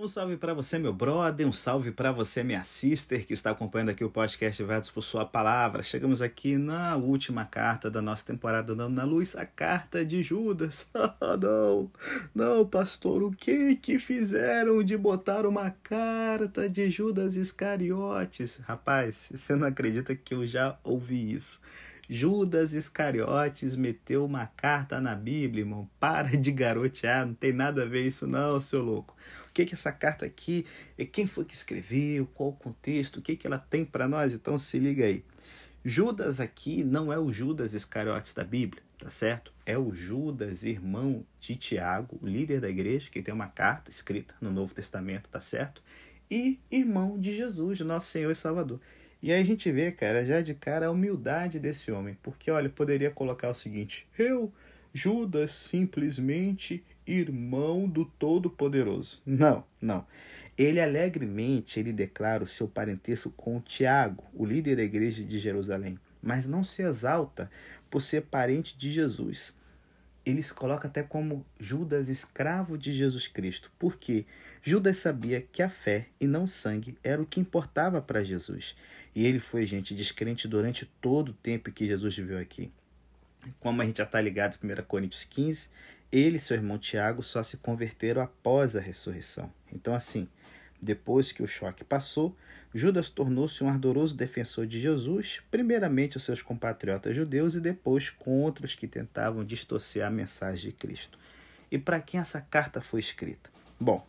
Um salve para você, meu brother, um salve para você, minha sister, que está acompanhando aqui o podcast Verdos por Sua Palavra. Chegamos aqui na última carta da nossa temporada Dando na Luz, a carta de Judas. Oh, não, não, pastor, o que que fizeram de botar uma carta de Judas Iscariotes? Rapaz, você não acredita que eu já ouvi isso. Judas Iscariotes meteu uma carta na Bíblia, irmão. Para de garotear, não tem nada a ver isso não, seu louco. O que que essa carta aqui, quem foi que escreveu, qual o contexto, o que que ela tem para nós? Então se liga aí. Judas aqui não é o Judas Iscariotes da Bíblia, tá certo? É o Judas, irmão de Tiago, líder da igreja, que tem uma carta escrita no Novo Testamento, tá certo? E irmão de Jesus, nosso Senhor e Salvador. E aí a gente vê, cara, já de cara a humildade desse homem. Porque, olha, poderia colocar o seguinte: eu, Judas, simplesmente irmão do Todo-Poderoso. Não, não. Ele alegremente ele declara o seu parentesco com Tiago, o líder da igreja de Jerusalém, mas não se exalta por ser parente de Jesus eles colocam até como Judas escravo de Jesus Cristo. porque Judas sabia que a fé e não o sangue era o que importava para Jesus. E ele foi gente descrente durante todo o tempo que Jesus viveu aqui. Como a gente já está ligado em 1 Coríntios 15, ele e seu irmão Tiago só se converteram após a ressurreição. Então, assim, depois que o choque passou, Judas tornou-se um ardoroso defensor de Jesus, primeiramente os seus compatriotas judeus e depois contra os que tentavam distorcer a mensagem de Cristo. E para quem essa carta foi escrita? Bom,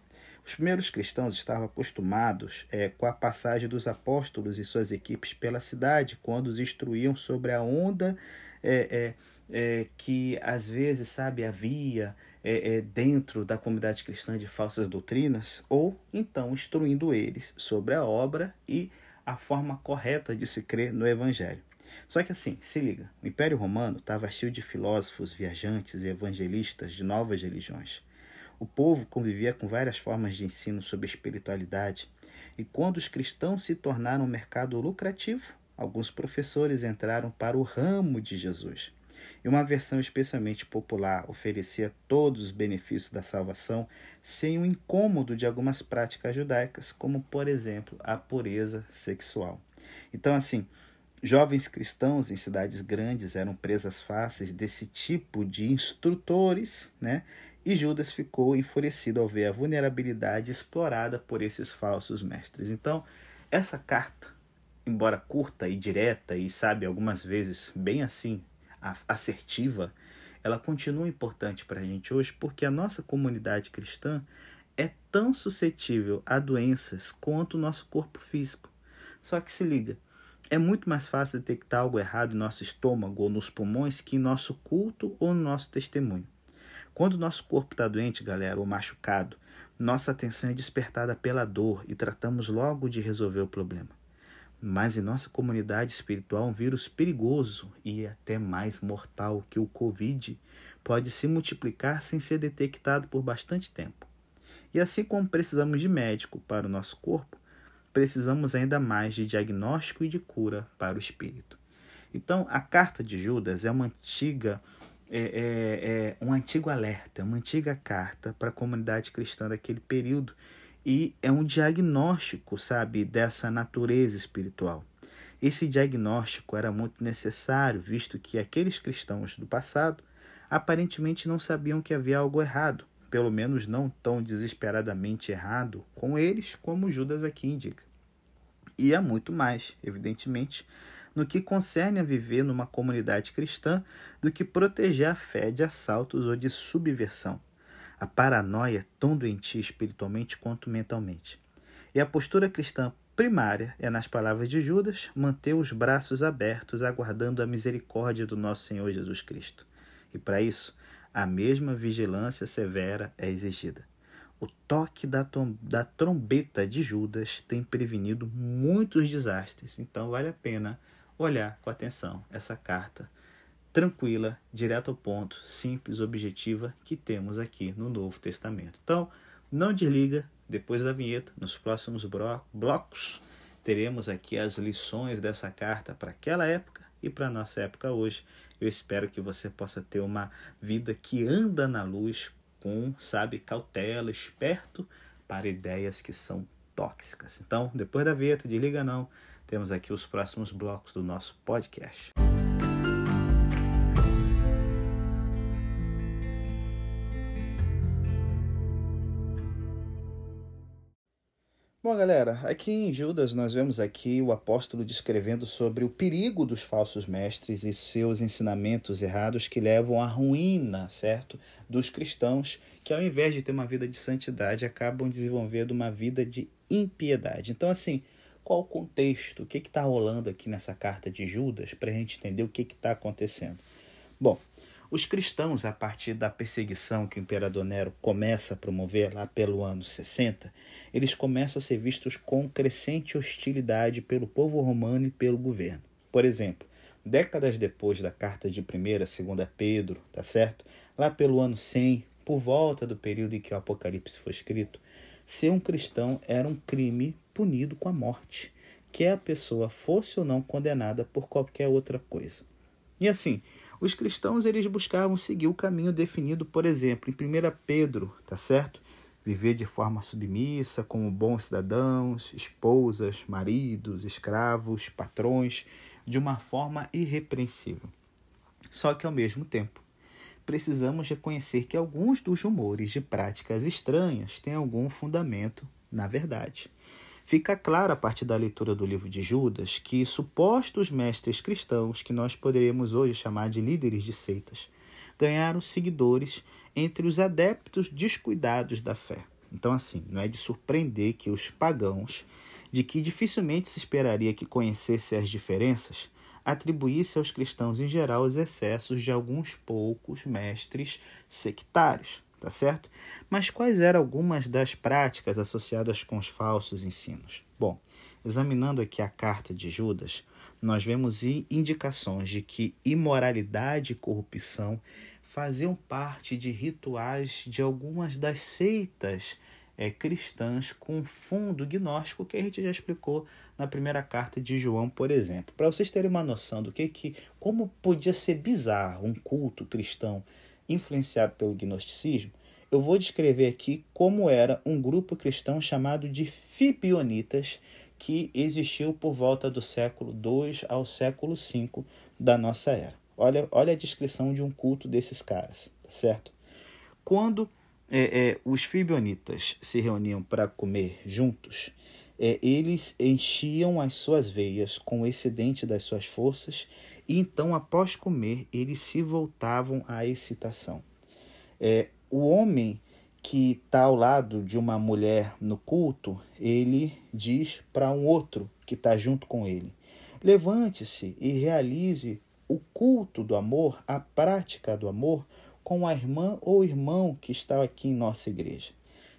os primeiros cristãos estavam acostumados é, com a passagem dos apóstolos e suas equipes pela cidade, quando os instruíam sobre a onda é, é, é que às vezes, sabe, havia é, é, dentro da comunidade cristã de falsas doutrinas, ou então instruindo eles sobre a obra e a forma correta de se crer no Evangelho. Só que assim, se liga, o Império Romano estava cheio de filósofos, viajantes e evangelistas de novas religiões. O povo convivia com várias formas de ensino sobre espiritualidade, e quando os cristãos se tornaram um mercado lucrativo, alguns professores entraram para o ramo de Jesus e uma versão especialmente popular oferecia todos os benefícios da salvação sem o incômodo de algumas práticas judaicas, como, por exemplo, a pureza sexual. Então, assim, jovens cristãos em cidades grandes eram presas fáceis desse tipo de instrutores, né? E Judas ficou enfurecido ao ver a vulnerabilidade explorada por esses falsos mestres. Então, essa carta, embora curta e direta e sabe algumas vezes bem assim assertiva, ela continua importante para a gente hoje porque a nossa comunidade cristã é tão suscetível a doenças quanto o nosso corpo físico. Só que se liga, é muito mais fácil detectar algo errado em nosso estômago ou nos pulmões que em nosso culto ou no nosso testemunho. Quando o nosso corpo está doente, galera, ou machucado, nossa atenção é despertada pela dor e tratamos logo de resolver o problema. Mas em nossa comunidade espiritual, um vírus perigoso e até mais mortal que o Covid pode se multiplicar sem ser detectado por bastante tempo. E assim como precisamos de médico para o nosso corpo, precisamos ainda mais de diagnóstico e de cura para o espírito. Então, a carta de Judas é uma antiga é, é, é um antigo alerta, uma antiga carta para a comunidade cristã daquele período e é um diagnóstico, sabe, dessa natureza espiritual. Esse diagnóstico era muito necessário, visto que aqueles cristãos do passado aparentemente não sabiam que havia algo errado, pelo menos não tão desesperadamente errado com eles como Judas aqui indica. E há muito mais, evidentemente, no que concerne a viver numa comunidade cristã do que proteger a fé de assaltos ou de subversão. A paranoia é tão doentia espiritualmente quanto mentalmente. E a postura cristã primária é, nas palavras de Judas, manter os braços abertos, aguardando a misericórdia do nosso Senhor Jesus Cristo. E para isso, a mesma vigilância severa é exigida. O toque da, da trombeta de Judas tem prevenido muitos desastres, então vale a pena olhar com atenção essa carta tranquila, direto ao ponto, simples, objetiva que temos aqui no Novo Testamento. Então, não desliga, depois da vinheta, nos próximos blocos, teremos aqui as lições dessa carta para aquela época e para a nossa época hoje. Eu espero que você possa ter uma vida que anda na luz com, sabe, cautela, esperto para ideias que são tóxicas. Então, depois da vinheta de Liga Não, temos aqui os próximos blocos do nosso podcast. Bom, galera, aqui em Judas nós vemos aqui o apóstolo descrevendo sobre o perigo dos falsos mestres e seus ensinamentos errados que levam à ruína, certo? Dos cristãos que ao invés de ter uma vida de santidade acabam desenvolvendo uma vida de impiedade. Então, assim, qual o contexto? O que está rolando aqui nessa carta de Judas para a gente entender o que está acontecendo? Bom, os cristãos, a partir da perseguição que o imperador Nero começa a promover lá pelo ano 60, eles começam a ser vistos com crescente hostilidade pelo povo romano e pelo governo. Por exemplo, décadas depois da carta de 1 e 2 Pedro, tá certo? Lá pelo ano 100, por volta do período em que o Apocalipse foi escrito, ser um cristão era um crime punido com a morte, quer a pessoa fosse ou não condenada por qualquer outra coisa. E assim, os cristãos eles buscavam seguir o caminho definido, por exemplo, em 1 Pedro, tá certo? Viver de forma submissa, como bons cidadãos, esposas, maridos, escravos, patrões, de uma forma irrepreensível. Só que ao mesmo tempo, precisamos reconhecer que alguns dos rumores de práticas estranhas têm algum fundamento na verdade. Fica claro a partir da leitura do livro de Judas que supostos mestres cristãos, que nós poderíamos hoje chamar de líderes de seitas, ganharam seguidores entre os adeptos descuidados da fé. Então, assim, não é de surpreender que os pagãos, de que dificilmente se esperaria que conhecessem as diferenças, atribuísse aos cristãos em geral os excessos de alguns poucos mestres sectários, tá certo? Mas quais eram algumas das práticas associadas com os falsos ensinos? Bom, examinando aqui a carta de Judas, nós vemos indicações de que imoralidade e corrupção faziam parte de rituais de algumas das seitas é, cristãs com fundo gnóstico que a gente já explicou na primeira carta de João, por exemplo. Para vocês terem uma noção do que, que como podia ser bizarro um culto cristão influenciado pelo gnosticismo, eu vou descrever aqui como era um grupo cristão chamado de Fibionitas, que existiu por volta do século II ao século V da nossa era. Olha, olha a descrição de um culto desses caras, tá certo? Quando é, é, os fibionitas se reuniam para comer juntos, é, eles enchiam as suas veias com o excedente das suas forças e então, após comer, eles se voltavam à excitação. É, o homem que está ao lado de uma mulher no culto, ele diz para um outro que está junto com ele: levante-se e realize o culto do amor, a prática do amor, com a irmã ou irmão que está aqui em nossa igreja.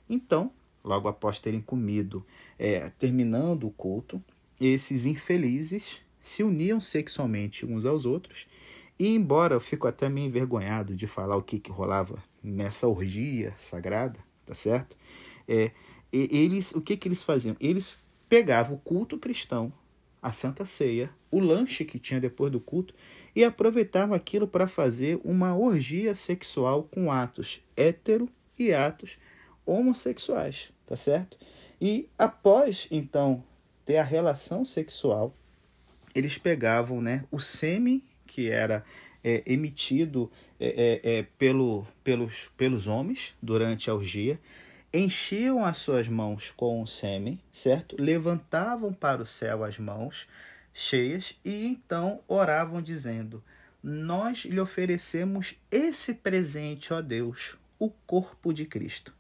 Então, logo após terem comido, é, terminando o culto, esses infelizes se uniam sexualmente uns aos outros. E embora eu fico até meio envergonhado de falar o que, que rolava nessa orgia sagrada, tá certo? É, eles, o que, que eles faziam? Eles pegavam o culto cristão, a Santa Ceia, o lanche que tinha depois do culto e aproveitavam aquilo para fazer uma orgia sexual com atos hétero e atos homossexuais, tá certo? E após então ter a relação sexual, eles pegavam né, o sêmen que era é, emitido é, é, é, pelo, pelos, pelos homens durante a orgia, enchiam as suas mãos com o sêmen, certo? Levantavam para o céu as mãos cheias e então oravam dizendo: Nós lhe oferecemos esse presente, ó Deus, o corpo de Cristo.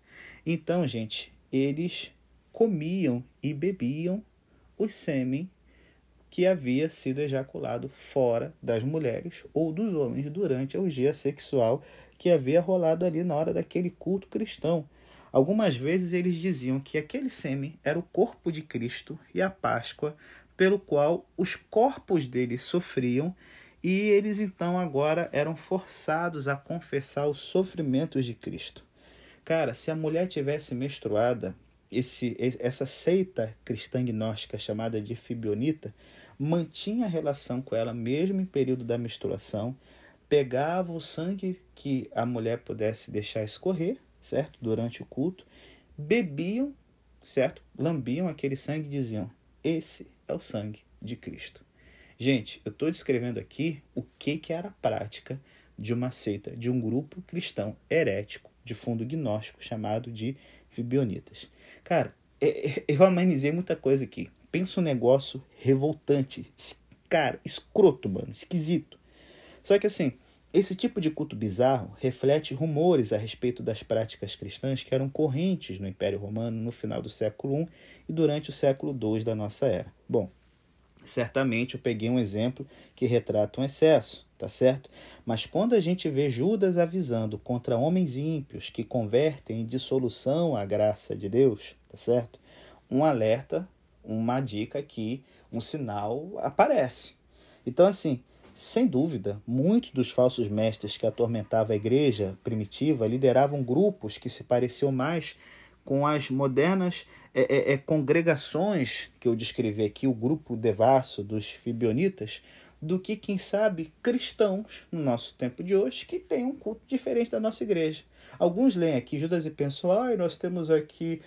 Então, gente, eles comiam e bebiam o sêmen que havia sido ejaculado fora das mulheres ou dos homens durante a orgia sexual que havia rolado ali na hora daquele culto cristão. Algumas vezes eles diziam que aquele sêmen era o corpo de Cristo e a Páscoa pelo qual os corpos deles sofriam e eles então agora eram forçados a confessar os sofrimentos de Cristo. Cara, se a mulher tivesse menstruada, esse, essa seita cristã gnóstica chamada de Fibionita mantinha relação com ela mesmo em período da menstruação, pegava o sangue que a mulher pudesse deixar escorrer, certo? Durante o culto, bebiam certo? Lambiam aquele sangue e diziam: Esse é o sangue de Cristo. Gente, eu estou descrevendo aqui o que, que era a prática de uma seita, de um grupo cristão herético de fundo gnóstico chamado de Fibionitas. Cara, é, é, eu amenizei muita coisa aqui. Pensa um negócio revoltante. Cara, escroto, mano, esquisito. Só que assim, esse tipo de culto bizarro reflete rumores a respeito das práticas cristãs que eram correntes no Império Romano no final do século I e durante o século II da nossa era. Bom, certamente eu peguei um exemplo que retrata um excesso, tá certo? Mas quando a gente vê Judas avisando contra homens ímpios que convertem em dissolução a graça de Deus, tá certo? Um alerta, uma dica aqui, um sinal aparece. Então, assim, sem dúvida, muitos dos falsos mestres que atormentavam a igreja primitiva lideravam grupos que se pareciam mais com as modernas é, é, é, congregações que eu descrevi aqui, o grupo devasso dos fibionitas, do que, quem sabe, cristãos no nosso tempo de hoje que têm um culto diferente da nossa igreja. Alguns leem aqui Judas e pensam, ah, nós temos aqui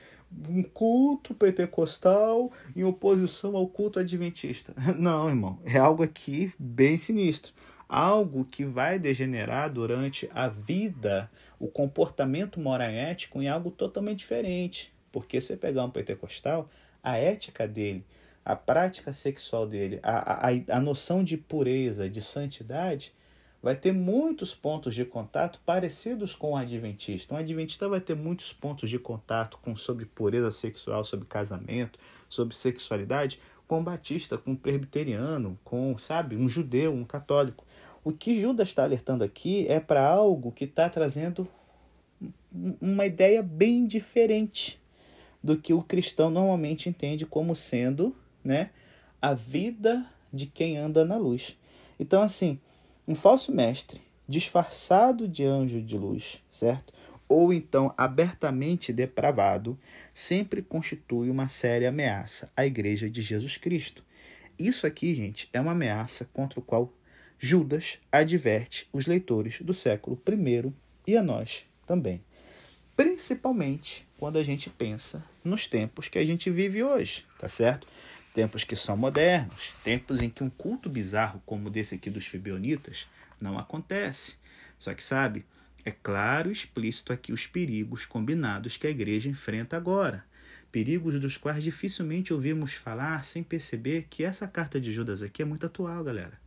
um culto pentecostal em oposição ao culto adventista. Não, irmão, é algo aqui bem sinistro. Algo que vai degenerar durante a vida, o comportamento moral e ético em algo totalmente diferente. Porque se pegar um pentecostal, a ética dele, a prática sexual dele, a, a, a noção de pureza, de santidade, vai ter muitos pontos de contato parecidos com o adventista. Um adventista vai ter muitos pontos de contato com sobre pureza sexual, sobre casamento, sobre sexualidade, com o batista, com o presbiteriano, com, sabe, um judeu, um católico. O que Judas está alertando aqui é para algo que está trazendo uma ideia bem diferente do que o cristão normalmente entende como sendo né, a vida de quem anda na luz. Então, assim, um falso mestre disfarçado de anjo de luz, certo? Ou então abertamente depravado, sempre constitui uma séria ameaça à Igreja de Jesus Cristo. Isso aqui, gente, é uma ameaça contra o qual Judas adverte os leitores do século I e a nós também. Principalmente quando a gente pensa nos tempos que a gente vive hoje, tá certo? Tempos que são modernos, tempos em que um culto bizarro como desse aqui dos Fibionitas não acontece. Só que sabe, é claro e explícito aqui os perigos combinados que a igreja enfrenta agora. Perigos dos quais dificilmente ouvimos falar sem perceber que essa carta de Judas aqui é muito atual, galera.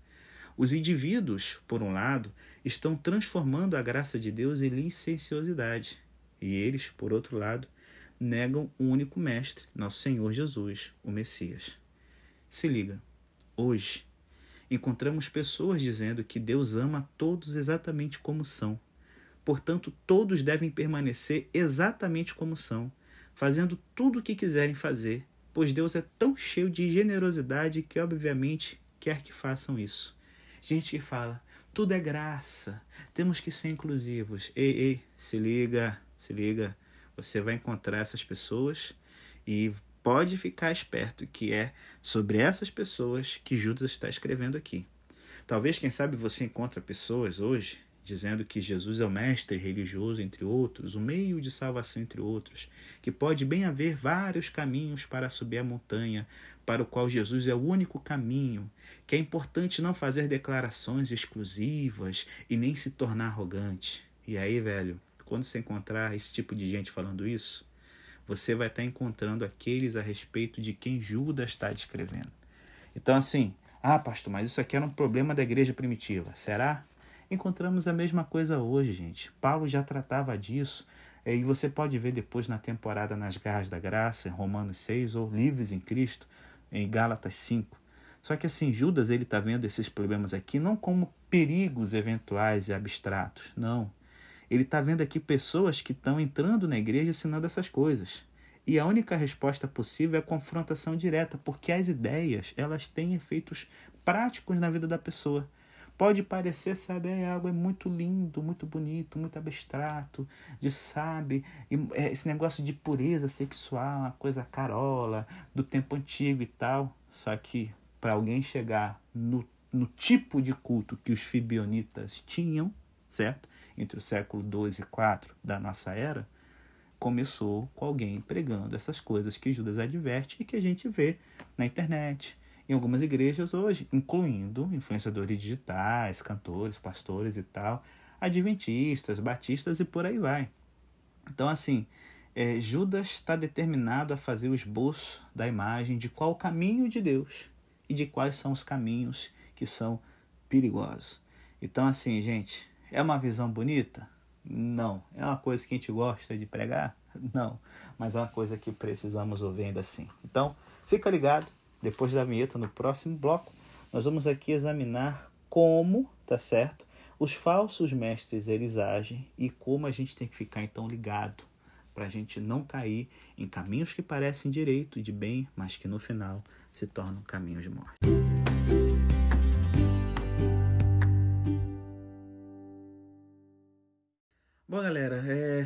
Os indivíduos, por um lado, estão transformando a graça de Deus em licenciosidade. E eles, por outro lado, negam o único mestre, nosso Senhor Jesus, o Messias. Se liga, hoje encontramos pessoas dizendo que Deus ama todos exatamente como são. Portanto, todos devem permanecer exatamente como são, fazendo tudo o que quiserem fazer, pois Deus é tão cheio de generosidade que, obviamente, quer que façam isso. Gente que fala, tudo é graça, temos que ser inclusivos. Ei, ei, se liga, se liga. Você vai encontrar essas pessoas e pode ficar esperto que é sobre essas pessoas que Judas está escrevendo aqui. Talvez, quem sabe, você encontre pessoas hoje dizendo que Jesus é o mestre religioso, entre outros, o meio de salvação, entre outros, que pode bem haver vários caminhos para subir a montanha, para o qual Jesus é o único caminho, que é importante não fazer declarações exclusivas e nem se tornar arrogante. E aí, velho, quando você encontrar esse tipo de gente falando isso, você vai estar encontrando aqueles a respeito de quem Judas está descrevendo. Então, assim, ah, pastor, mas isso aqui era um problema da igreja primitiva. Será? Encontramos a mesma coisa hoje, gente. Paulo já tratava disso. Eh, e você pode ver depois na temporada Nas Garras da Graça, em Romanos 6, ou Livres em Cristo, em Gálatas 5. Só que assim, Judas ele está vendo esses problemas aqui não como perigos eventuais e abstratos, não. Ele está vendo aqui pessoas que estão entrando na igreja ensinando essas coisas. E a única resposta possível é a confrontação direta, porque as ideias elas têm efeitos práticos na vida da pessoa. Pode parecer, sabe, é algo é muito lindo, muito bonito, muito abstrato, de sabe, é, esse negócio de pureza sexual, uma coisa carola, do tempo antigo e tal. Só que para alguém chegar no, no tipo de culto que os fibionitas tinham, certo? Entre o século 2 e 4 da nossa era, começou com alguém pregando essas coisas que Judas adverte e que a gente vê na internet, em algumas igrejas hoje, incluindo influenciadores digitais, cantores, pastores e tal, adventistas, batistas e por aí vai. Então, assim, é, Judas está determinado a fazer o esboço da imagem de qual o caminho de Deus e de quais são os caminhos que são perigosos. Então, assim, gente, é uma visão bonita? Não. É uma coisa que a gente gosta de pregar? Não. Mas é uma coisa que precisamos ouvir ainda assim. Então, fica ligado. Depois da vinheta, no próximo bloco, nós vamos aqui examinar como, tá certo? Os falsos mestres eles agem e como a gente tem que ficar então ligado para a gente não cair em caminhos que parecem direito e de bem, mas que no final se tornam caminhos de morte.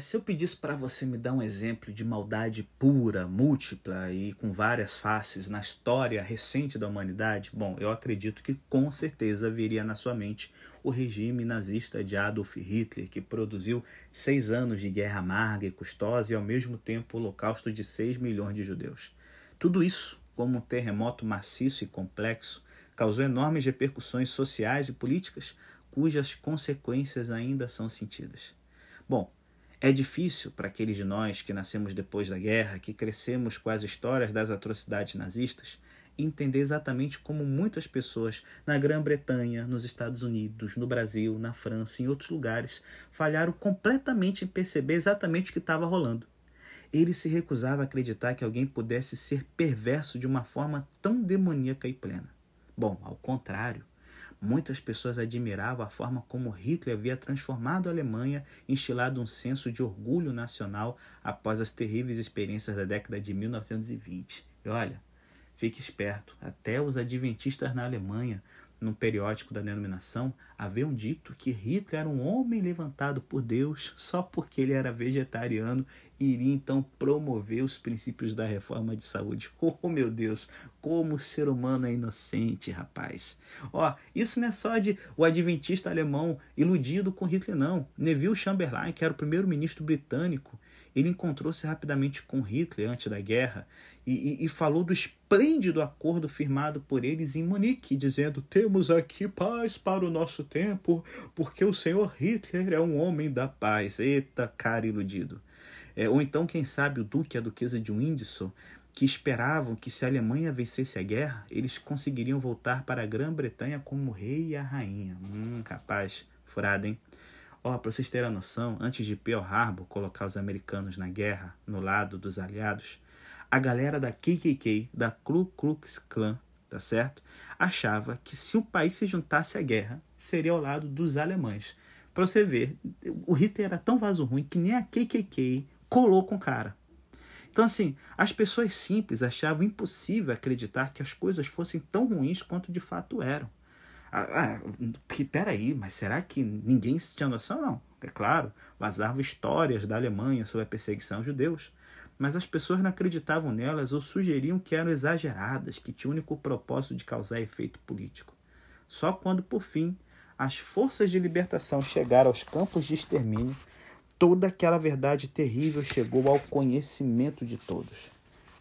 É, se eu pedisse para você me dar um exemplo de maldade pura, múltipla e com várias faces na história recente da humanidade, bom, eu acredito que com certeza viria na sua mente o regime nazista de Adolf Hitler, que produziu seis anos de guerra amarga e custosa e ao mesmo tempo o holocausto de seis milhões de judeus. Tudo isso, como um terremoto maciço e complexo, causou enormes repercussões sociais e políticas, cujas consequências ainda são sentidas. Bom, é difícil para aqueles de nós que nascemos depois da guerra, que crescemos com as histórias das atrocidades nazistas, entender exatamente como muitas pessoas na Grã-Bretanha, nos Estados Unidos, no Brasil, na França e em outros lugares falharam completamente em perceber exatamente o que estava rolando. Ele se recusava a acreditar que alguém pudesse ser perverso de uma forma tão demoníaca e plena. Bom, ao contrário, Muitas pessoas admiravam a forma como Hitler havia transformado a Alemanha, instilado um senso de orgulho nacional após as terríveis experiências da década de 1920. E olha, fique esperto, até os adventistas na Alemanha num periódico da denominação, haviam dito que Hitler era um homem levantado por Deus só porque ele era vegetariano e iria então promover os princípios da reforma de saúde. Oh, meu Deus, como o ser humano é inocente, rapaz. Ó, isso não é só de o adventista alemão iludido com Hitler, não. Neville Chamberlain, que era o primeiro-ministro britânico, ele encontrou-se rapidamente com Hitler antes da guerra e, e, e, falou do esplêndido acordo firmado por eles em Munique, dizendo: Temos aqui paz para o nosso tempo, porque o senhor Hitler é um homem da paz. Eita, cara iludido. É, ou então, quem sabe, o duque e a duquesa de Windsor, que esperavam que se a Alemanha vencesse a guerra, eles conseguiriam voltar para a Grã-Bretanha como rei e a rainha. Hum, capaz, furado, hein? Ó, oh, para vocês terem a noção, antes de Pearl Harbor colocar os americanos na guerra, no lado dos aliados, a galera da KKK, da Ku Klux Klan, tá certo? Achava que se o país se juntasse à guerra, seria ao lado dos alemães. Para você ver, o Hitler era tão vaso ruim que nem a KKK colou com o cara. Então, assim, as pessoas simples achavam impossível acreditar que as coisas fossem tão ruins quanto de fato eram. Ah, ah, peraí, mas será que ninguém tinha noção? Não. É claro, vazavam histórias da Alemanha sobre a perseguição aos judeus, mas as pessoas não acreditavam nelas ou sugeriam que eram exageradas, que tinham o único propósito de causar efeito político. Só quando, por fim, as forças de libertação chegaram aos campos de extermínio, toda aquela verdade terrível chegou ao conhecimento de todos.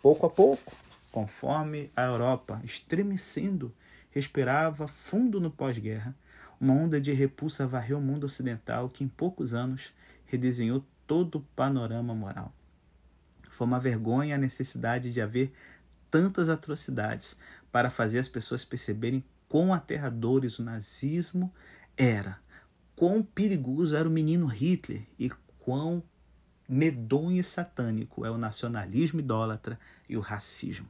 Pouco a pouco, conforme a Europa, estremecendo respirava fundo no pós-guerra, uma onda de repulsa varreu o mundo ocidental que em poucos anos redesenhou todo o panorama moral. Foi uma vergonha a necessidade de haver tantas atrocidades para fazer as pessoas perceberem quão aterradores o nazismo era, quão perigoso era o menino Hitler e quão medonho e satânico é o nacionalismo idólatra e o racismo.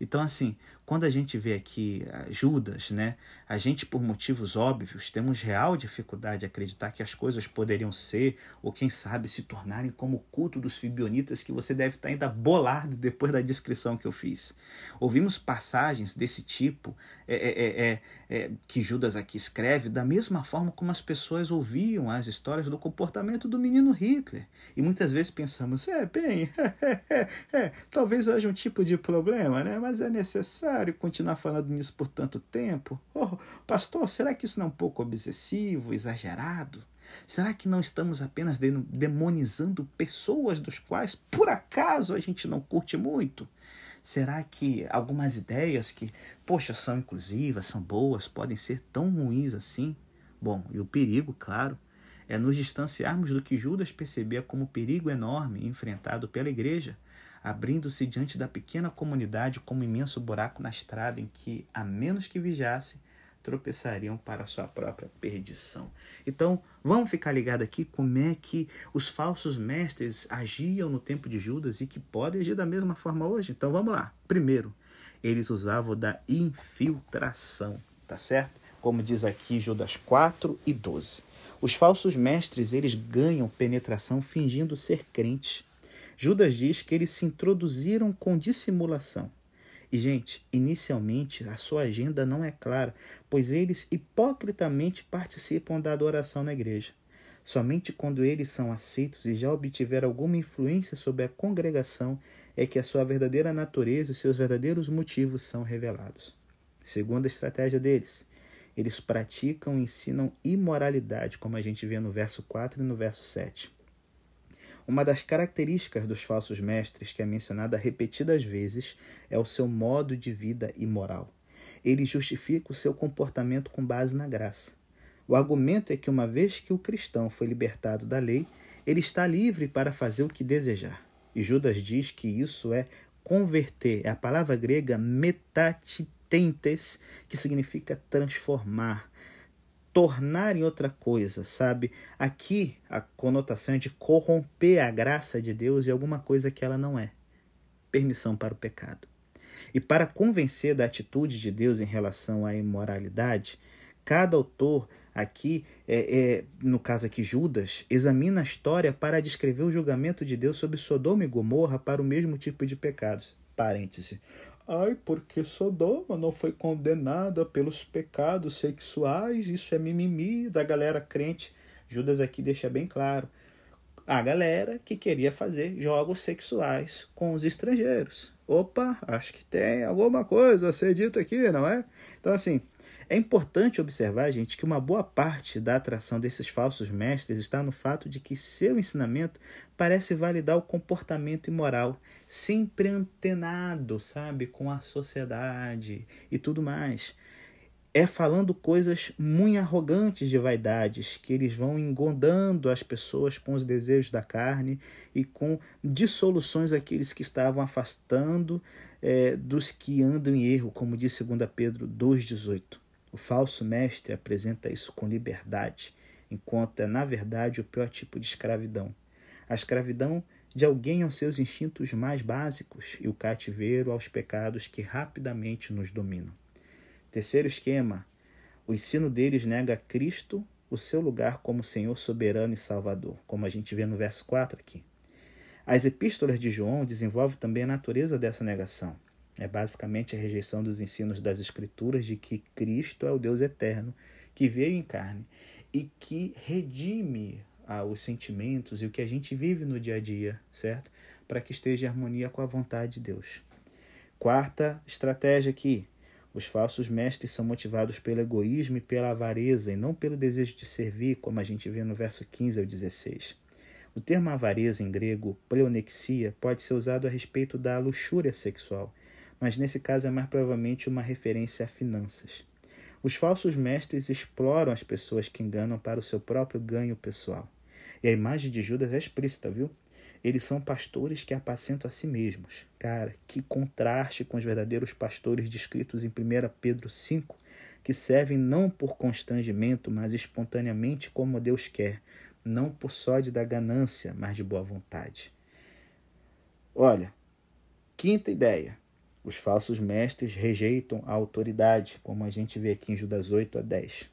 Então, assim, quando a gente vê aqui Judas, né, a gente, por motivos óbvios, temos real dificuldade de acreditar que as coisas poderiam ser, ou quem sabe, se tornarem como o culto dos fibionitas, que você deve estar ainda bolado depois da descrição que eu fiz. Ouvimos passagens desse tipo é, é, é, é, é que Judas aqui escreve, da mesma forma como as pessoas ouviam as histórias do comportamento do menino Hitler. E muitas vezes pensamos, é, bem, é, talvez haja um tipo de problema, né? Mas é necessário continuar falando nisso por tanto tempo? Oh, pastor, será que isso não é um pouco obsessivo, exagerado? Será que não estamos apenas demonizando pessoas dos quais por acaso a gente não curte muito? Será que algumas ideias que, poxa, são inclusivas, são boas, podem ser tão ruins assim? Bom, e o perigo, claro, é nos distanciarmos do que Judas percebia como perigo enorme enfrentado pela igreja, abrindo-se diante da pequena comunidade como um imenso buraco na estrada em que, a menos que vigiasse, tropeçariam para sua própria perdição. Então, vamos ficar ligado aqui como é que os falsos mestres agiam no tempo de Judas e que podem agir da mesma forma hoje. Então, vamos lá. Primeiro, eles usavam da infiltração, tá certo? Como diz aqui Judas 4 e 12. Os falsos mestres, eles ganham penetração fingindo ser crentes. Judas diz que eles se introduziram com dissimulação e, gente, inicialmente a sua agenda não é clara, pois eles hipocritamente participam da adoração na igreja. Somente quando eles são aceitos e já obtiveram alguma influência sobre a congregação é que a sua verdadeira natureza e seus verdadeiros motivos são revelados. Segunda estratégia deles, eles praticam e ensinam imoralidade, como a gente vê no verso 4 e no verso 7. Uma das características dos falsos mestres, que é mencionada repetidas vezes, é o seu modo de vida imoral. Ele justifica o seu comportamento com base na graça. O argumento é que, uma vez que o cristão foi libertado da lei, ele está livre para fazer o que desejar. E Judas diz que isso é converter. É a palavra grega metatitentes, que significa transformar, tornar em outra coisa, sabe? Aqui a conotação é de corromper a graça de Deus de alguma coisa que ela não é. Permissão para o pecado. E para convencer da atitude de Deus em relação à imoralidade, cada autor aqui, é, é, no caso aqui Judas, examina a história para descrever o julgamento de Deus sobre Sodoma e Gomorra para o mesmo tipo de pecados. Parêntese. Ai, porque Sodoma não foi condenada pelos pecados sexuais, isso é mimimi da galera crente. Judas aqui deixa bem claro. A galera que queria fazer jogos sexuais com os estrangeiros. Opa, acho que tem alguma coisa a ser dita aqui, não é? Então, assim, é importante observar, gente, que uma boa parte da atração desses falsos mestres está no fato de que seu ensinamento parece validar o comportamento imoral, sempre antenado, sabe, com a sociedade e tudo mais. É falando coisas muito arrogantes de vaidades, que eles vão engondando as pessoas com os desejos da carne e com dissoluções aqueles que estavam afastando é, dos que andam em erro, como diz 2 Pedro 2,18. O falso mestre apresenta isso com liberdade, enquanto é, na verdade, o pior tipo de escravidão. A escravidão de alguém aos seus instintos mais básicos e o cativeiro aos pecados que rapidamente nos dominam. Terceiro esquema: o ensino deles nega a Cristo o seu lugar como Senhor soberano e Salvador, como a gente vê no verso 4 aqui. As epístolas de João desenvolvem também a natureza dessa negação. É basicamente a rejeição dos ensinos das Escrituras de que Cristo é o Deus eterno que veio em carne e que redime ah, os sentimentos e o que a gente vive no dia a dia, certo? Para que esteja em harmonia com a vontade de Deus. Quarta estratégia aqui: os falsos mestres são motivados pelo egoísmo e pela avareza e não pelo desejo de servir, como a gente vê no verso 15 ao 16. O termo avareza em grego, pleonexia, pode ser usado a respeito da luxúria sexual mas nesse caso é mais provavelmente uma referência a finanças. Os falsos mestres exploram as pessoas que enganam para o seu próprio ganho pessoal. E a imagem de Judas é explícita, viu? Eles são pastores que apacentam a si mesmos. Cara, que contraste com os verdadeiros pastores descritos em 1 Pedro 5, que servem não por constrangimento, mas espontaneamente como Deus quer, não por sódio da ganância, mas de boa vontade. Olha, quinta ideia. Os falsos mestres rejeitam a autoridade, como a gente vê aqui em Judas 8 a 10.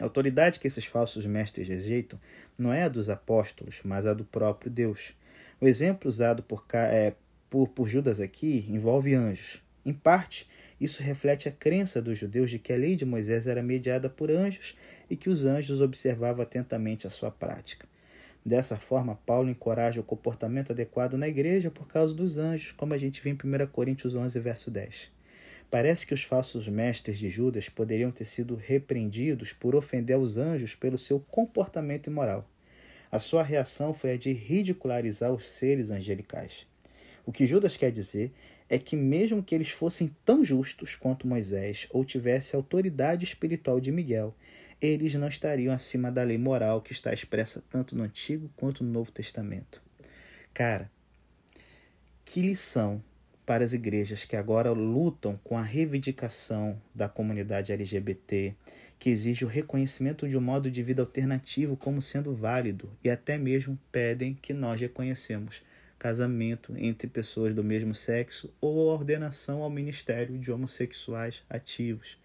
A autoridade que esses falsos mestres rejeitam não é a dos apóstolos, mas a do próprio Deus. O exemplo usado por, é, por, por Judas aqui envolve anjos. Em parte, isso reflete a crença dos judeus de que a lei de Moisés era mediada por anjos e que os anjos observavam atentamente a sua prática. Dessa forma, Paulo encoraja o comportamento adequado na igreja por causa dos anjos, como a gente vê em 1 Coríntios 11, verso 10. Parece que os falsos mestres de Judas poderiam ter sido repreendidos por ofender os anjos pelo seu comportamento imoral. A sua reação foi a de ridicularizar os seres angelicais. O que Judas quer dizer é que, mesmo que eles fossem tão justos quanto Moisés ou tivessem a autoridade espiritual de Miguel, eles não estariam acima da lei moral que está expressa tanto no Antigo quanto no Novo Testamento. Cara, que lição para as igrejas que agora lutam com a reivindicação da comunidade LGBT, que exige o reconhecimento de um modo de vida alternativo como sendo válido e até mesmo pedem que nós reconhecemos casamento entre pessoas do mesmo sexo ou ordenação ao ministério de homossexuais ativos.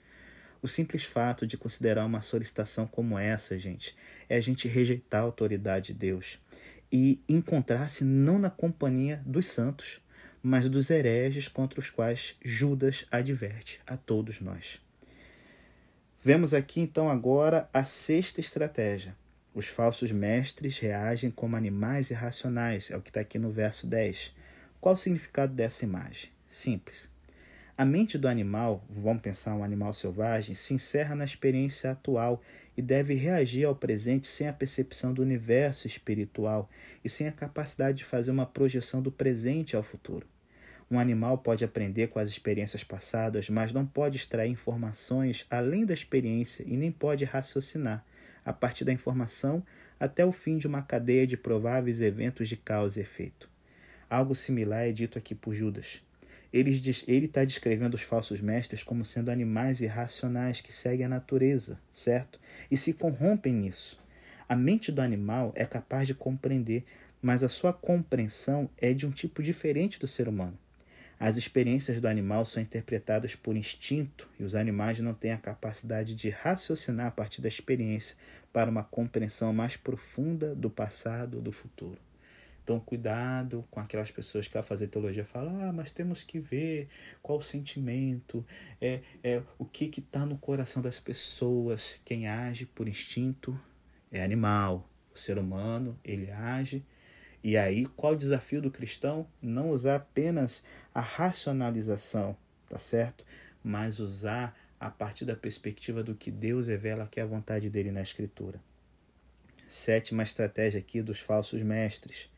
O simples fato de considerar uma solicitação como essa, gente, é a gente rejeitar a autoridade de Deus e encontrar-se não na companhia dos santos, mas dos hereges contra os quais Judas adverte a todos nós. Vemos aqui então agora a sexta estratégia. Os falsos mestres reagem como animais irracionais, é o que está aqui no verso 10. Qual o significado dessa imagem? Simples. A mente do animal, vamos pensar um animal selvagem, se encerra na experiência atual e deve reagir ao presente sem a percepção do universo espiritual e sem a capacidade de fazer uma projeção do presente ao futuro. Um animal pode aprender com as experiências passadas, mas não pode extrair informações além da experiência e nem pode raciocinar, a partir da informação até o fim de uma cadeia de prováveis eventos de causa e efeito. Algo similar é dito aqui por Judas. Ele está descrevendo os falsos mestres como sendo animais irracionais que seguem a natureza, certo? E se corrompem nisso. A mente do animal é capaz de compreender, mas a sua compreensão é de um tipo diferente do ser humano. As experiências do animal são interpretadas por instinto e os animais não têm a capacidade de raciocinar a partir da experiência para uma compreensão mais profunda do passado, do futuro. Então, cuidado com aquelas pessoas que ao fazer teologia falam, ah, mas temos que ver qual o sentimento, é, é o que está no coração das pessoas. Quem age por instinto é animal. O ser humano, ele age. E aí, qual o desafio do cristão? Não usar apenas a racionalização, tá certo? Mas usar a partir da perspectiva do que Deus revela que é a vontade dele na Escritura. Sétima estratégia aqui dos falsos mestres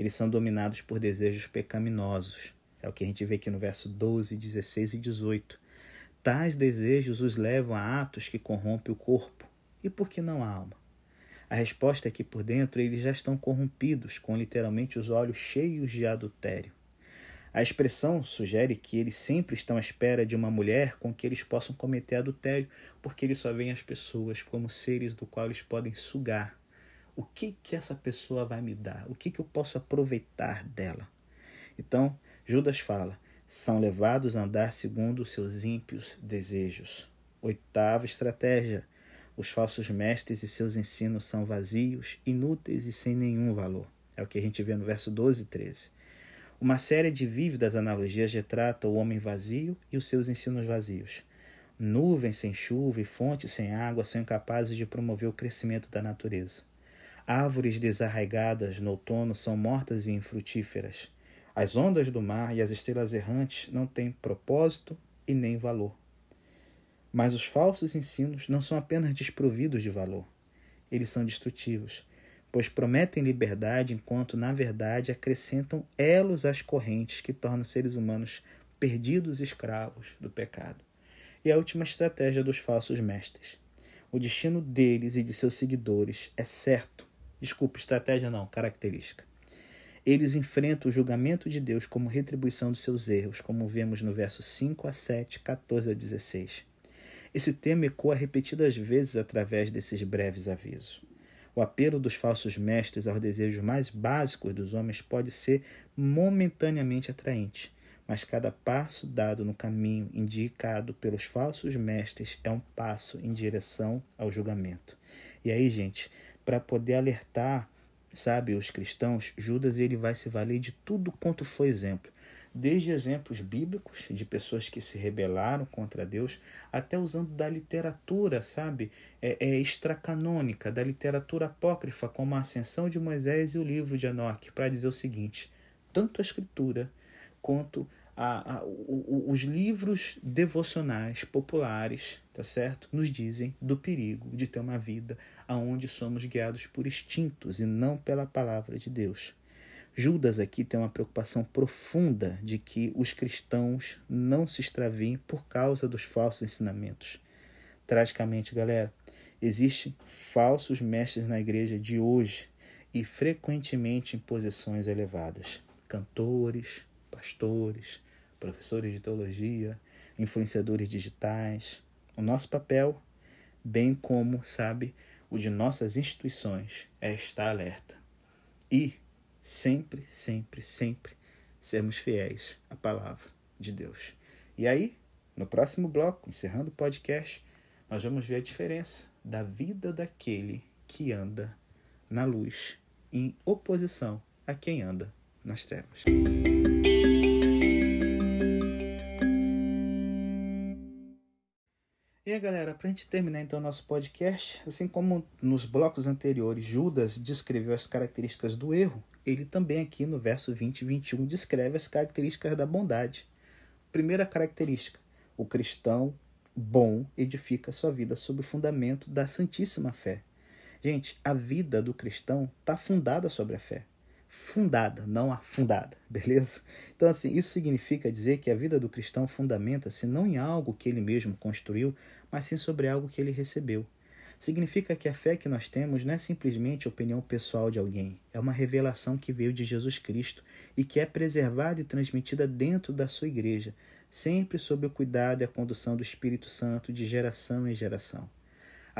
eles são dominados por desejos pecaminosos. É o que a gente vê aqui no verso 12, 16 e 18. Tais desejos os levam a atos que corrompem o corpo. E por que não a alma? A resposta é que por dentro eles já estão corrompidos, com literalmente os olhos cheios de adultério. A expressão sugere que eles sempre estão à espera de uma mulher com que eles possam cometer adultério, porque eles só veem as pessoas como seres do qual eles podem sugar o que que essa pessoa vai me dar? O que que eu posso aproveitar dela? Então, Judas fala: são levados a andar segundo os seus ímpios desejos. Oitava estratégia: os falsos mestres e seus ensinos são vazios, inúteis e sem nenhum valor. É o que a gente vê no verso 12 e 13. Uma série de vívidas analogias retrata o homem vazio e os seus ensinos vazios. Nuvens sem chuva e fontes sem água são incapazes de promover o crescimento da natureza. Árvores desarraigadas no outono são mortas e infrutíferas. As ondas do mar e as estrelas errantes não têm propósito e nem valor. Mas os falsos ensinos não são apenas desprovidos de valor, eles são destrutivos, pois prometem liberdade enquanto, na verdade, acrescentam elos às correntes que tornam seres humanos perdidos escravos do pecado. E a última estratégia dos falsos mestres. O destino deles e de seus seguidores é certo Desculpa, estratégia não, característica. Eles enfrentam o julgamento de Deus como retribuição dos seus erros, como vemos no verso 5 a 7, 14 a 16. Esse tema ecoa repetidas vezes através desses breves avisos. O apelo dos falsos mestres aos desejos mais básicos dos homens pode ser momentaneamente atraente, mas cada passo dado no caminho indicado pelos falsos mestres é um passo em direção ao julgamento. E aí, gente, para poder alertar, sabe, os cristãos, Judas ele vai se valer de tudo quanto foi exemplo. Desde exemplos bíblicos de pessoas que se rebelaram contra Deus, até usando da literatura, sabe, é, é extracanônica, da literatura apócrifa, como a Ascensão de Moisés e o livro de Enoque, para dizer o seguinte: tanto a Escritura quanto a, a, o, os livros devocionais populares, tá certo? Nos dizem do perigo de ter uma vida aonde somos guiados por instintos e não pela palavra de Deus. Judas aqui tem uma preocupação profunda de que os cristãos não se extraviem por causa dos falsos ensinamentos. Tragicamente, galera, existem falsos mestres na igreja de hoje e frequentemente em posições elevadas. Cantores, pastores, professores de teologia, influenciadores digitais. O nosso papel, bem como, sabe, o de nossas instituições, é estar alerta. E sempre, sempre, sempre sermos fiéis à palavra de Deus. E aí, no próximo bloco, encerrando o podcast, nós vamos ver a diferença da vida daquele que anda na luz em oposição a quem anda nas trevas. E aí, galera, para a gente terminar então nosso podcast, assim como nos blocos anteriores Judas descreveu as características do erro, ele também aqui no verso 20 e 21 descreve as características da bondade. Primeira característica: o cristão bom edifica sua vida sob o fundamento da santíssima fé. Gente, a vida do cristão está fundada sobre a fé. Fundada, não afundada, beleza? Então, assim, isso significa dizer que a vida do cristão fundamenta-se não em algo que ele mesmo construiu, mas sim sobre algo que ele recebeu. Significa que a fé que nós temos não é simplesmente opinião pessoal de alguém, é uma revelação que veio de Jesus Cristo e que é preservada e transmitida dentro da sua igreja, sempre sob o cuidado e a condução do Espírito Santo de geração em geração.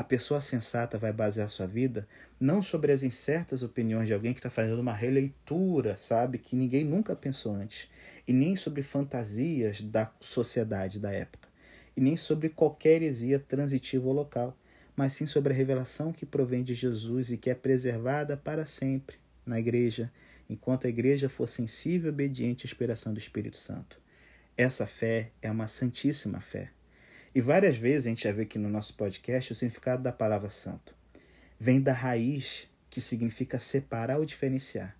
A pessoa sensata vai basear sua vida não sobre as incertas opiniões de alguém que está fazendo uma releitura, sabe, que ninguém nunca pensou antes, e nem sobre fantasias da sociedade da época, e nem sobre qualquer heresia transitiva ou local, mas sim sobre a revelação que provém de Jesus e que é preservada para sempre na igreja, enquanto a igreja for sensível e obediente à inspiração do Espírito Santo. Essa fé é uma santíssima fé. E várias vezes a gente já vê aqui no nosso podcast o significado da palavra santo. Vem da raiz que significa separar ou diferenciar.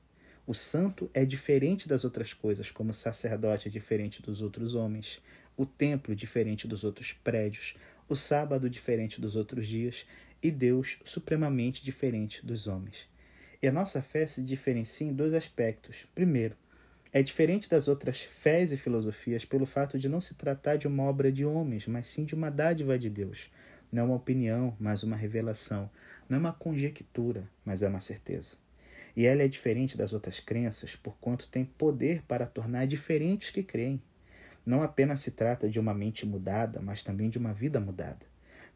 O santo é diferente das outras coisas, como o sacerdote é diferente dos outros homens, o templo diferente dos outros prédios, o sábado diferente dos outros dias e Deus supremamente diferente dos homens. E a nossa fé se diferencia em dois aspectos. Primeiro, é diferente das outras fés e filosofias pelo fato de não se tratar de uma obra de homens, mas sim de uma dádiva de Deus. Não é uma opinião, mas uma revelação. Não é uma conjectura, mas é uma certeza. E ela é diferente das outras crenças, porquanto tem poder para tornar diferentes que creem. Não apenas se trata de uma mente mudada, mas também de uma vida mudada.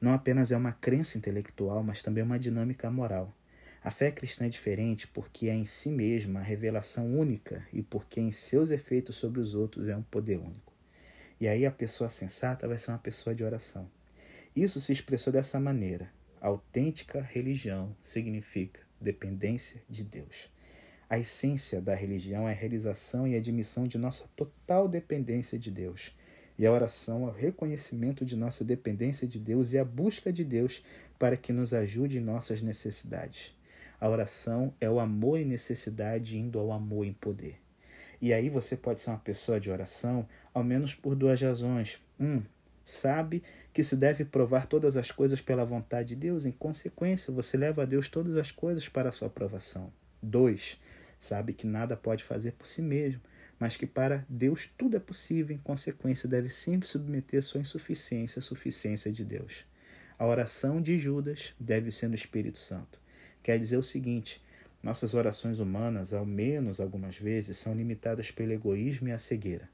Não apenas é uma crença intelectual, mas também uma dinâmica moral. A fé cristã é diferente porque é em si mesma a revelação única e porque em seus efeitos sobre os outros é um poder único. E aí a pessoa sensata vai ser uma pessoa de oração. Isso se expressou dessa maneira. Autêntica religião significa dependência de Deus. A essência da religião é a realização e admissão de nossa total dependência de Deus. E a oração é o reconhecimento de nossa dependência de Deus e a busca de Deus para que nos ajude em nossas necessidades. A oração é o amor em necessidade indo ao amor em poder. E aí você pode ser uma pessoa de oração, ao menos por duas razões. Um, sabe que se deve provar todas as coisas pela vontade de Deus, em consequência, você leva a Deus todas as coisas para a sua aprovação. Dois, sabe que nada pode fazer por si mesmo, mas que para Deus tudo é possível, em consequência, deve sempre submeter sua insuficiência à suficiência de Deus. A oração de Judas deve ser no Espírito Santo. Quer dizer o seguinte: nossas orações humanas, ao menos algumas vezes, são limitadas pelo egoísmo e a cegueira.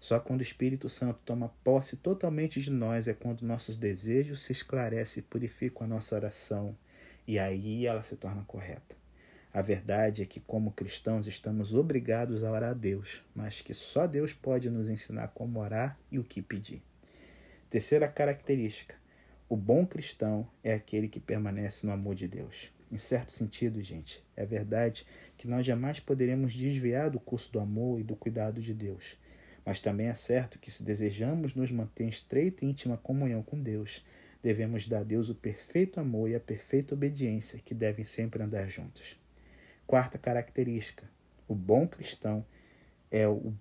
Só quando o Espírito Santo toma posse totalmente de nós é quando nossos desejos se esclarecem e purificam a nossa oração, e aí ela se torna correta. A verdade é que, como cristãos, estamos obrigados a orar a Deus, mas que só Deus pode nos ensinar como orar e o que pedir. Terceira característica: o bom cristão é aquele que permanece no amor de Deus. Em certo sentido, gente, é verdade que nós jamais poderemos desviar do curso do amor e do cuidado de Deus. Mas também é certo que, se desejamos nos manter em estreita e íntima comunhão com Deus, devemos dar a Deus o perfeito amor e a perfeita obediência que devem sempre andar juntos. Quarta característica: o bom cristão é, o,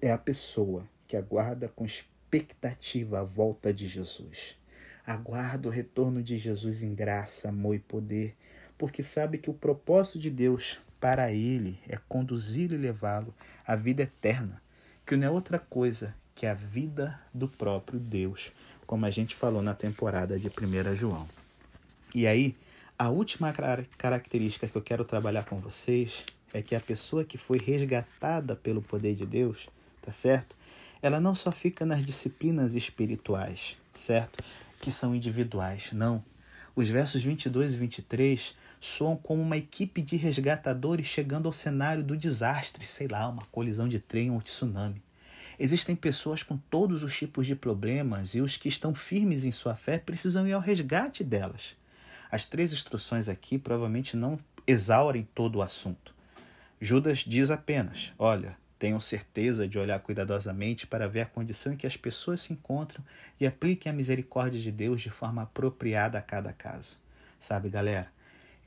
é a pessoa que aguarda com expectativa a volta de Jesus. Aguarda o retorno de Jesus em graça, amor e poder, porque sabe que o propósito de Deus para ele é conduzi-lo e levá-lo à vida eterna, que não é outra coisa que a vida do próprio Deus, como a gente falou na temporada de 1 João. E aí, a última característica que eu quero trabalhar com vocês é que a pessoa que foi resgatada pelo poder de Deus, tá certo? Ela não só fica nas disciplinas espirituais, certo? Que são individuais, não. Os versos 22 e 23 soam como uma equipe de resgatadores chegando ao cenário do desastre, sei lá, uma colisão de trem ou um tsunami. Existem pessoas com todos os tipos de problemas e os que estão firmes em sua fé precisam ir ao resgate delas. As três instruções aqui provavelmente não exaurem todo o assunto. Judas diz apenas: Olha, tenham certeza de olhar cuidadosamente para ver a condição em que as pessoas se encontram e apliquem a misericórdia de Deus de forma apropriada a cada caso. Sabe, galera,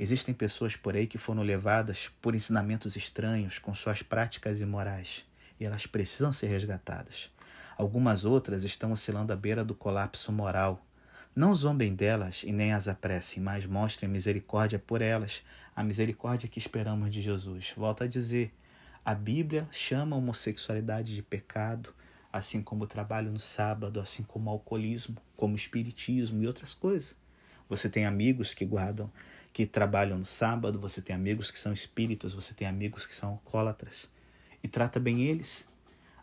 Existem pessoas por aí que foram levadas por ensinamentos estranhos com suas práticas imorais e elas precisam ser resgatadas. Algumas outras estão oscilando à beira do colapso moral. Não zombem delas e nem as apressem, mas mostrem misericórdia por elas, a misericórdia que esperamos de Jesus. Volto a dizer, a Bíblia chama a homossexualidade de pecado, assim como o trabalho no sábado, assim como o alcoolismo, como o espiritismo e outras coisas. Você tem amigos que guardam que trabalham no sábado, você tem amigos que são espíritas, você tem amigos que são alcoólatras. E trata bem eles.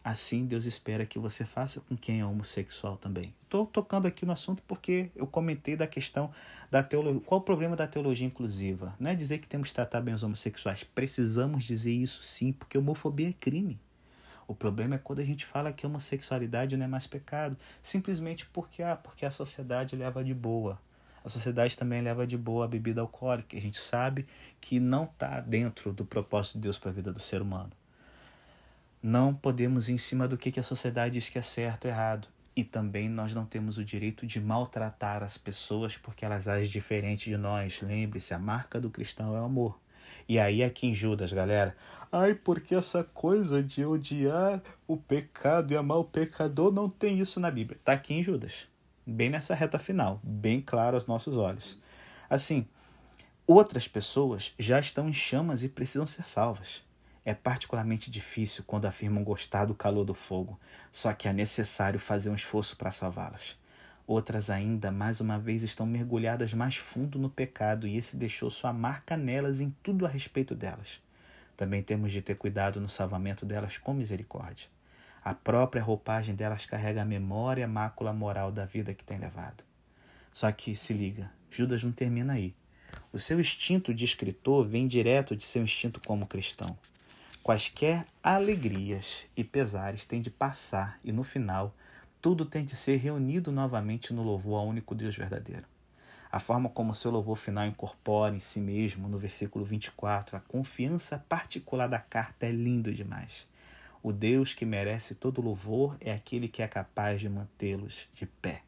Assim Deus espera que você faça com quem é homossexual também. Estou tocando aqui no assunto porque eu comentei da questão da teologia. Qual o problema da teologia inclusiva? Não é dizer que temos que tratar bem os homossexuais. Precisamos dizer isso sim, porque homofobia é crime. O problema é quando a gente fala que homossexualidade não é mais pecado, simplesmente porque, ah, porque a sociedade leva de boa a sociedade também leva de boa a bebida alcoólica. A gente sabe que não está dentro do propósito de Deus para a vida do ser humano. Não podemos ir em cima do que a sociedade diz que é certo ou errado. E também nós não temos o direito de maltratar as pessoas porque elas agem diferente de nós. Lembre-se, a marca do cristão é o amor. E aí aqui em Judas, galera, ai, porque essa coisa de odiar o pecado e amar o pecador não tem isso na Bíblia. Está aqui em Judas bem nessa reta final, bem claro aos nossos olhos. Assim, outras pessoas já estão em chamas e precisam ser salvas. É particularmente difícil quando afirmam gostar do calor do fogo, só que é necessário fazer um esforço para salvá-las. Outras ainda, mais uma vez, estão mergulhadas mais fundo no pecado e esse deixou sua marca nelas em tudo a respeito delas. Também temos de ter cuidado no salvamento delas com misericórdia. A própria roupagem delas carrega a memória a mácula moral da vida que tem levado. Só que, se liga, Judas não termina aí. O seu instinto de escritor vem direto de seu instinto como cristão. Quaisquer alegrias e pesares têm de passar e, no final, tudo tem de ser reunido novamente no louvor ao único Deus verdadeiro. A forma como seu louvor final incorpora em si mesmo, no versículo 24, a confiança particular da carta é lindo demais. O Deus que merece todo louvor é aquele que é capaz de mantê-los de pé.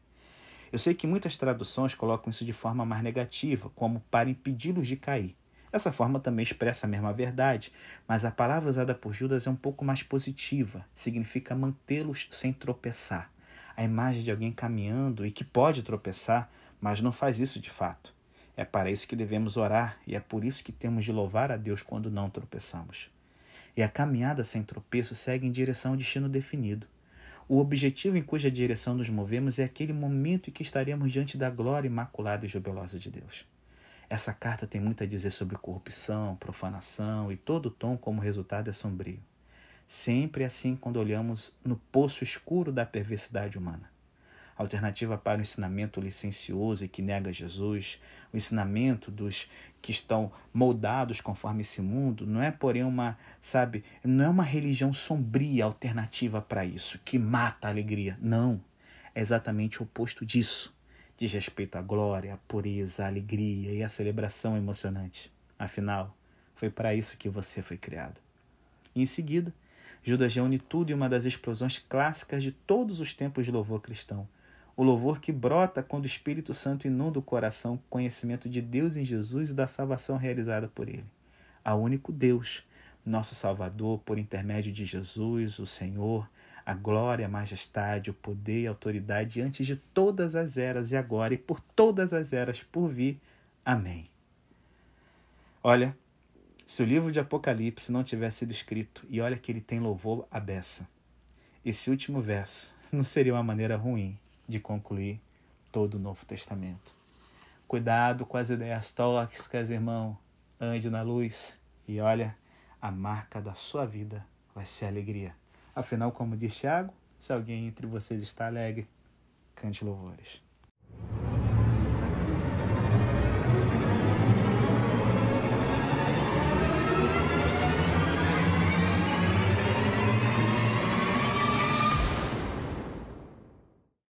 Eu sei que muitas traduções colocam isso de forma mais negativa, como para impedi-los de cair. Essa forma também expressa a mesma verdade, mas a palavra usada por Judas é um pouco mais positiva, significa mantê-los sem tropeçar. A imagem de alguém caminhando e que pode tropeçar, mas não faz isso de fato. É para isso que devemos orar e é por isso que temos de louvar a Deus quando não tropeçamos e a caminhada sem tropeço segue em direção ao destino definido. O objetivo em cuja direção nos movemos é aquele momento em que estaremos diante da glória imaculada e jubilosa de Deus. Essa carta tem muito a dizer sobre corrupção, profanação e todo o tom como resultado é sombrio. Sempre assim quando olhamos no poço escuro da perversidade humana alternativa para o ensinamento licencioso e que nega Jesus, o ensinamento dos que estão moldados conforme esse mundo, não é, porém, uma, sabe, não é uma religião sombria alternativa para isso, que mata a alegria. Não. É exatamente o oposto disso. Diz respeito à glória, à pureza, à alegria e à celebração emocionante. Afinal, foi para isso que você foi criado. E em seguida, Judas reúne tudo em uma das explosões clássicas de todos os tempos de louvor cristão, o louvor que brota quando o Espírito Santo inunda o coração com conhecimento de Deus em Jesus e da salvação realizada por ele. A único Deus, nosso Salvador, por intermédio de Jesus, o Senhor, a glória, a majestade, o poder e a autoridade antes de todas as eras e agora e por todas as eras por vir. Amém. Olha, se o livro de Apocalipse não tivesse sido escrito, e olha que ele tem louvor à beça, esse último verso não seria uma maneira ruim de concluir todo o Novo Testamento. Cuidado com as ideias tóxicas, irmão. Ande na luz e olha, a marca da sua vida vai ser alegria. Afinal, como diz Tiago, se alguém entre vocês está alegre, cante louvores.